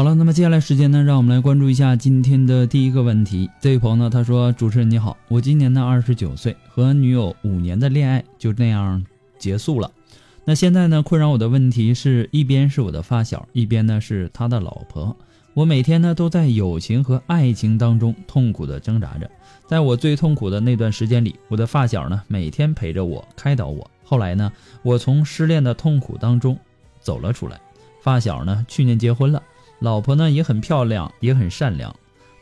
好了，那么接下来时间呢，让我们来关注一下今天的第一个问题。这位朋友呢，他说：“主持人你好，我今年呢二十九岁，和女友五年的恋爱就那样结束了。那现在呢，困扰我的问题是一边是我的发小，一边呢是他的老婆。我每天呢都在友情和爱情当中痛苦的挣扎着。在我最痛苦的那段时间里，我的发小呢每天陪着我，开导我。后来呢，我从失恋的痛苦当中走了出来。发小呢去年结婚了。”老婆呢也很漂亮，也很善良。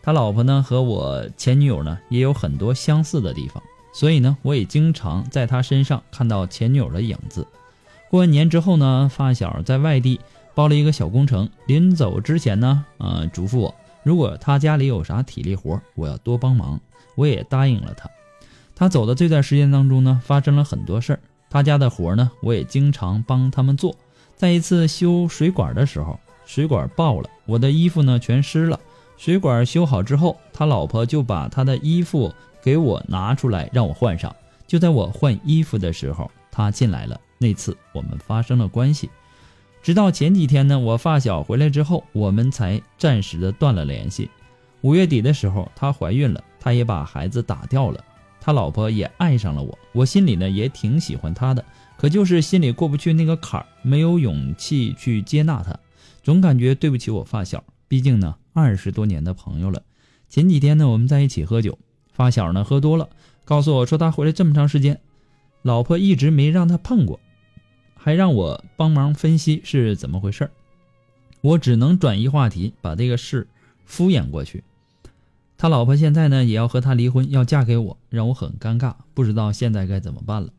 他老婆呢和我前女友呢也有很多相似的地方，所以呢我也经常在他身上看到前女友的影子。过完年之后呢，发小在外地包了一个小工程，临走之前呢，呃，嘱咐我，如果他家里有啥体力活，我要多帮忙。我也答应了他。他走的这段时间当中呢，发生了很多事儿。他家的活呢，我也经常帮他们做。在一次修水管的时候。水管爆了，我的衣服呢全湿了。水管修好之后，他老婆就把他的衣服给我拿出来让我换上。就在我换衣服的时候，他进来了。那次我们发生了关系，直到前几天呢，我发小回来之后，我们才暂时的断了联系。五月底的时候，她怀孕了，他也把孩子打掉了。他老婆也爱上了我，我心里呢也挺喜欢他的，可就是心里过不去那个坎儿，没有勇气去接纳他。总感觉对不起我发小，毕竟呢二十多年的朋友了。前几天呢我们在一起喝酒，发小呢喝多了，告诉我说他回来这么长时间，老婆一直没让他碰过，还让我帮忙分析是怎么回事我只能转移话题，把这个事敷衍过去。他老婆现在呢也要和他离婚，要嫁给我，让我很尴尬，不知道现在该怎么办了。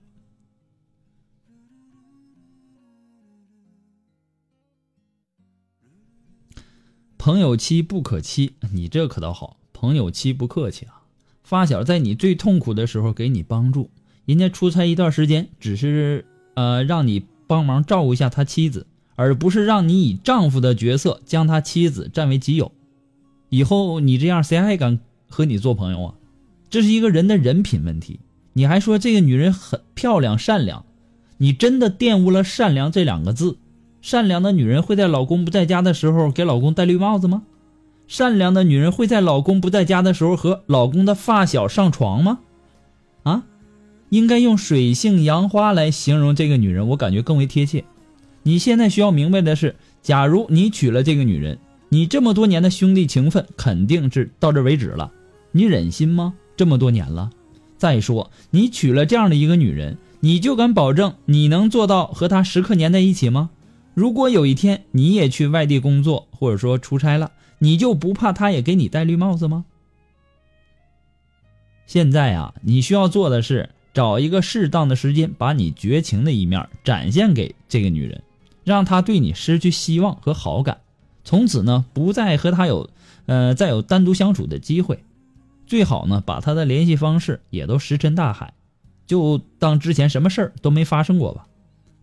朋友妻不可欺，你这可倒好。朋友妻不客气啊，发小在你最痛苦的时候给你帮助，人家出差一段时间，只是呃让你帮忙照顾一下他妻子，而不是让你以丈夫的角色将他妻子占为己有。以后你这样，谁还敢和你做朋友啊？这是一个人的人品问题。你还说这个女人很漂亮、善良，你真的玷污了“善良”这两个字。善良的女人会在老公不在家的时候给老公戴绿帽子吗？善良的女人会在老公不在家的时候和老公的发小上床吗？啊，应该用水性杨花来形容这个女人，我感觉更为贴切。你现在需要明白的是，假如你娶了这个女人，你这么多年的兄弟情分肯定是到这为止了。你忍心吗？这么多年了。再说，你娶了这样的一个女人，你就敢保证你能做到和她时刻粘在一起吗？如果有一天你也去外地工作，或者说出差了，你就不怕他也给你戴绿帽子吗？现在啊，你需要做的是找一个适当的时间，把你绝情的一面展现给这个女人，让她对你失去希望和好感，从此呢不再和她有呃再有单独相处的机会。最好呢把他的联系方式也都石沉大海，就当之前什么事儿都没发生过吧。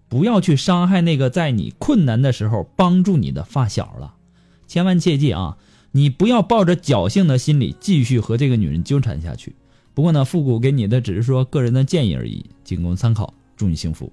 不要去伤害那个在你困难的时候帮助你的发小了，千万切记啊！你不要抱着侥幸的心理继续和这个女人纠缠下去。不过呢，复古给你的只是说个人的建议而已，仅供参考。祝你幸福。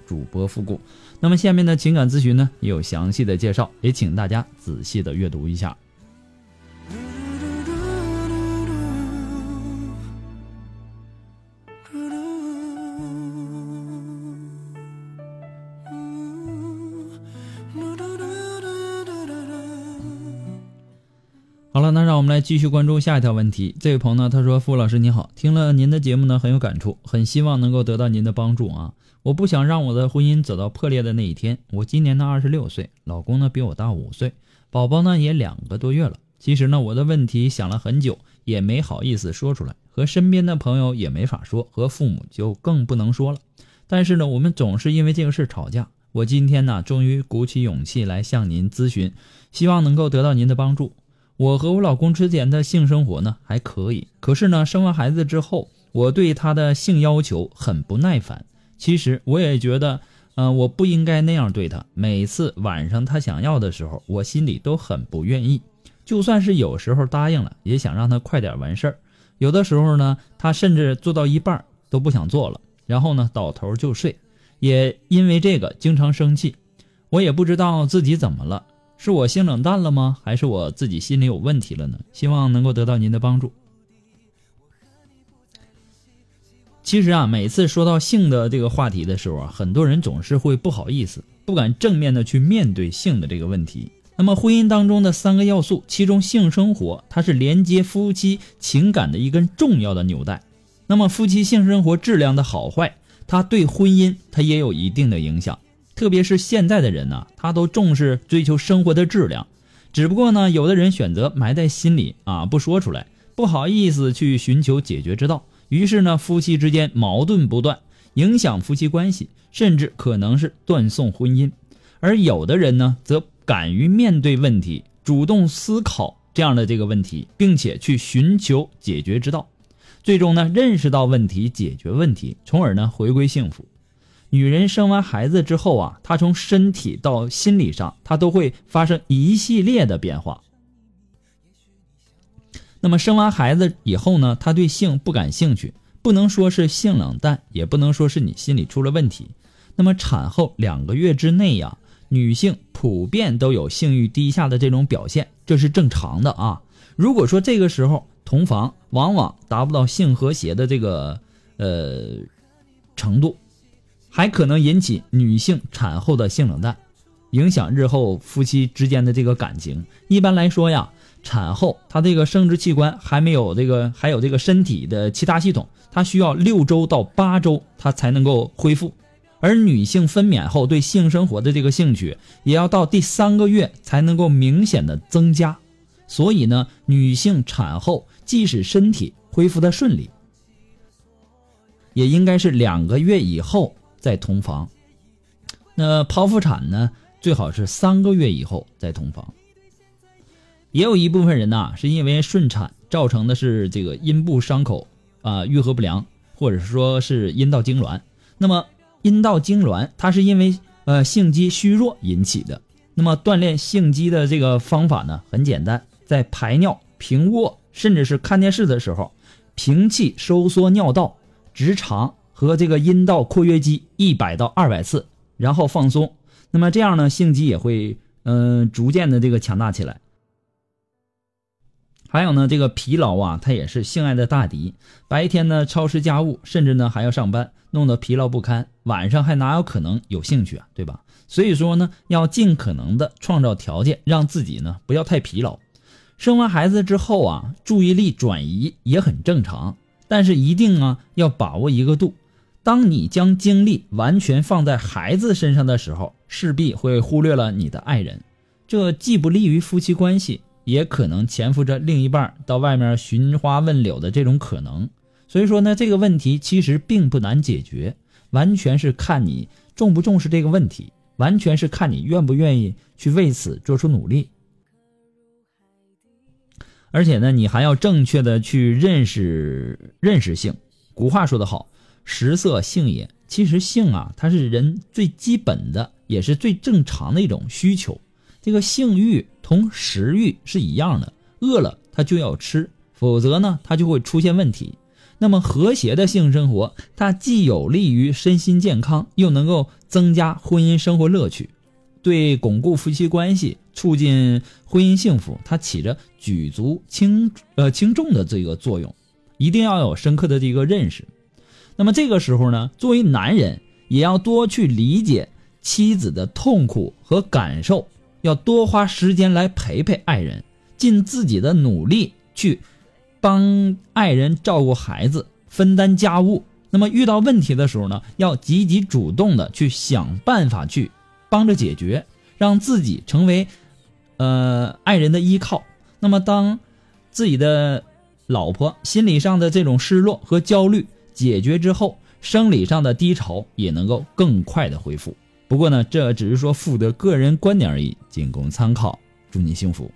主播复古，那么下面的情感咨询呢也有详细的介绍，也请大家仔细的阅读一下。继续关注下一条问题。这位朋友呢，他说：“傅老师你好，听了您的节目呢很有感触，很希望能够得到您的帮助啊。”我不想让我的婚姻走到破裂的那一天。我今年呢二十六岁，老公呢比我大五岁，宝宝呢也两个多月了。其实呢我的问题想了很久，也没好意思说出来，和身边的朋友也没法说，和父母就更不能说了。但是呢我们总是因为这个事吵架。我今天呢终于鼓起勇气来向您咨询，希望能够得到您的帮助。我和我老公之前的性生活呢还可以，可是呢生完孩子之后，我对他的性要求很不耐烦。其实我也觉得，嗯，我不应该那样对他。每次晚上他想要的时候，我心里都很不愿意。就算是有时候答应了，也想让他快点完事儿。有的时候呢，他甚至做到一半都不想做了，然后呢倒头就睡。也因为这个经常生气。我也不知道自己怎么了，是我性冷淡了吗？还是我自己心里有问题了呢？希望能够得到您的帮助。其实啊，每次说到性的这个话题的时候啊，很多人总是会不好意思，不敢正面的去面对性的这个问题。那么婚姻当中的三个要素，其中性生活它是连接夫妻情感的一根重要的纽带。那么夫妻性生活质量的好坏，它对婚姻它也有一定的影响。特别是现在的人呢，他都重视追求生活的质量，只不过呢，有的人选择埋在心里啊，不说出来，不好意思去寻求解决之道。于是呢，夫妻之间矛盾不断，影响夫妻关系，甚至可能是断送婚姻。而有的人呢，则敢于面对问题，主动思考这样的这个问题，并且去寻求解决之道，最终呢，认识到问题，解决问题，从而呢，回归幸福。女人生完孩子之后啊，她从身体到心理上，她都会发生一系列的变化。那么生完孩子以后呢，她对性不感兴趣，不能说是性冷淡，也不能说是你心里出了问题。那么产后两个月之内呀，女性普遍都有性欲低下的这种表现，这是正常的啊。如果说这个时候同房，往往达不到性和谐的这个呃程度，还可能引起女性产后的性冷淡，影响日后夫妻之间的这个感情。一般来说呀。产后，她这个生殖器官还没有这个，还有这个身体的其他系统，她需要六周到八周，她才能够恢复。而女性分娩后对性生活的这个兴趣，也要到第三个月才能够明显的增加。所以呢，女性产后即使身体恢复的顺利，也应该是两个月以后再同房。那剖腹产呢，最好是三个月以后再同房。也有一部分人呐，是因为顺产造成的是这个阴部伤口啊愈合不良，或者说是阴道痉挛。那么阴道痉挛，它是因为呃性肌虚弱引起的。那么锻炼性肌的这个方法呢，很简单，在排尿、平卧，甚至是看电视的时候，平气收缩尿道、直肠和这个阴道括约肌一百到二百次，然后放松。那么这样呢，性机也会嗯逐渐的这个强大起来。还有呢，这个疲劳啊，它也是性爱的大敌。白天呢操持家务，甚至呢还要上班，弄得疲劳不堪，晚上还哪有可能有兴趣啊，对吧？所以说呢，要尽可能的创造条件，让自己呢不要太疲劳。生完孩子之后啊，注意力转移也很正常，但是一定啊要把握一个度。当你将精力完全放在孩子身上的时候，势必会忽略了你的爱人，这既不利于夫妻关系。也可能潜伏着另一半到外面寻花问柳的这种可能，所以说呢，这个问题其实并不难解决，完全是看你重不重视这个问题，完全是看你愿不愿意去为此做出努力。而且呢，你还要正确的去认识认识性。古话说得好，“食色性也”，其实性啊，它是人最基本的，也是最正常的一种需求。这个性欲。同食欲是一样的，饿了他就要吃，否则呢他就会出现问题。那么和谐的性生活，它既有利于身心健康，又能够增加婚姻生活乐趣，对巩固夫妻关系、促进婚姻幸福，它起着举足轻呃轻重的这个作用。一定要有深刻的这个认识。那么这个时候呢，作为男人也要多去理解妻子的痛苦和感受。要多花时间来陪陪爱人，尽自己的努力去帮爱人照顾孩子、分担家务。那么遇到问题的时候呢，要积极主动的去想办法去帮着解决，让自己成为呃爱人的依靠。那么当自己的老婆心理上的这种失落和焦虑解决之后，生理上的低潮也能够更快的恢复。不过呢，这只是说富德个人观点而已，仅供参考。祝你幸福。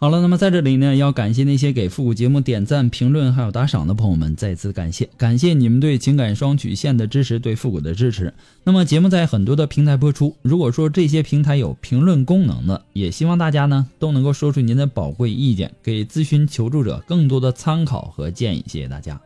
好了，那么在这里呢，要感谢那些给复古节目点赞、评论还有打赏的朋友们，再次感谢，感谢你们对情感双曲线的支持，对复古的支持。那么节目在很多的平台播出，如果说这些平台有评论功能的，也希望大家呢都能够说出您的宝贵意见，给咨询求助者更多的参考和建议。谢谢大家。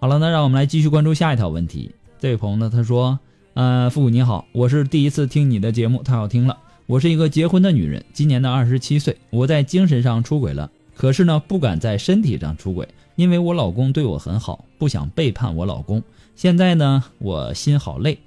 好了，那让我们来继续关注下一条问题。这位朋友呢，他说：“呃，复古你好，我是第一次听你的节目，太好听了。”我是一个结婚的女人，今年的二十七岁。我在精神上出轨了，可是呢，不敢在身体上出轨，因为我老公对我很好，不想背叛我老公。现在呢，我心好累，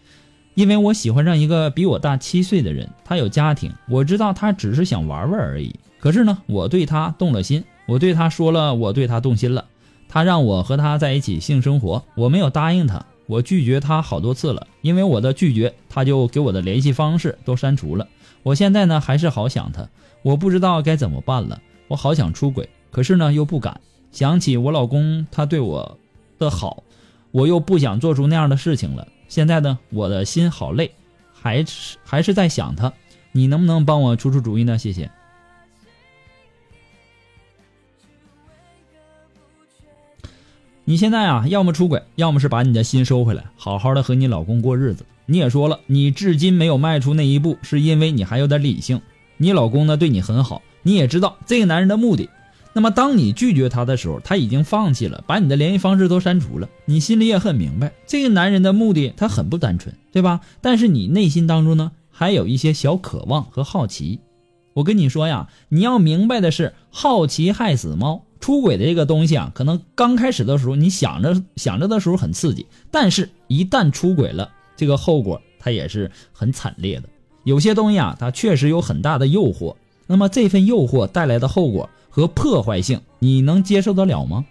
因为我喜欢上一个比我大七岁的人，他有家庭，我知道他只是想玩玩而已。可是呢，我对他动了心，我对他说了，我对他动心了。他让我和他在一起性生活，我没有答应他，我拒绝他好多次了，因为我的拒绝，他就给我的联系方式都删除了。我现在呢还是好想他，我不知道该怎么办了。我好想出轨，可是呢又不敢。想起我老公他对我的好，我又不想做出那样的事情了。现在呢我的心好累，还是还是在想他。你能不能帮我出出主意呢？谢谢。你现在啊，要么出轨，要么是把你的心收回来，好好的和你老公过日子。你也说了，你至今没有迈出那一步，是因为你还有点理性。你老公呢对你很好，你也知道这个男人的目的。那么当你拒绝他的时候，他已经放弃了，把你的联系方式都删除了。你心里也很明白，这个男人的目的他很不单纯，对吧？但是你内心当中呢，还有一些小渴望和好奇。我跟你说呀，你要明白的是，好奇害死猫。出轨的这个东西啊，可能刚开始的时候你想着想着的时候很刺激，但是一旦出轨了，这个后果它也是很惨烈的。有些东西啊，它确实有很大的诱惑，那么这份诱惑带来的后果和破坏性，你能接受得了吗？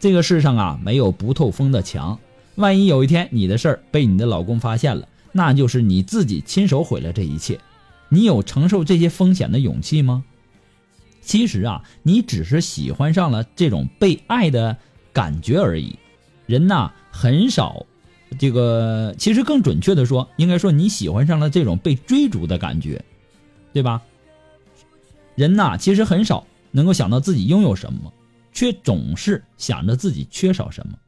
这个世上啊，没有不透风的墙，万一有一天你的事儿被你的老公发现了，那就是你自己亲手毁了这一切，你有承受这些风险的勇气吗？其实啊，你只是喜欢上了这种被爱的感觉而已。人呐，很少，这个其实更准确的说，应该说你喜欢上了这种被追逐的感觉，对吧？人呐，其实很少能够想到自己拥有什么，却总是想着自己缺少什么。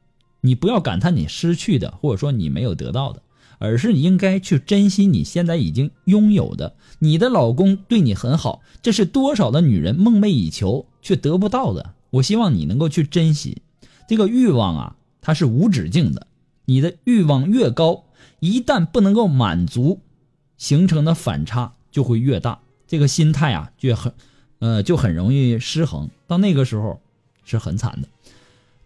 你不要感叹你失去的，或者说你没有得到的，而是你应该去珍惜你现在已经拥有的。你的老公对你很好，这是多少的女人梦寐以求却得不到的。我希望你能够去珍惜。这个欲望啊，它是无止境的。你的欲望越高，一旦不能够满足，形成的反差就会越大。这个心态啊，就很，呃，就很容易失衡。到那个时候，是很惨的。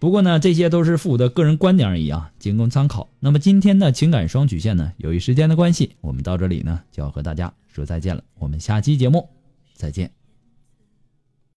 不过呢，这些都是父母的个人观点而已啊，仅供参考。那么今天的情感双曲线呢，由于时间的关系，我们到这里呢就要和大家说再见了。我们下期节目再见。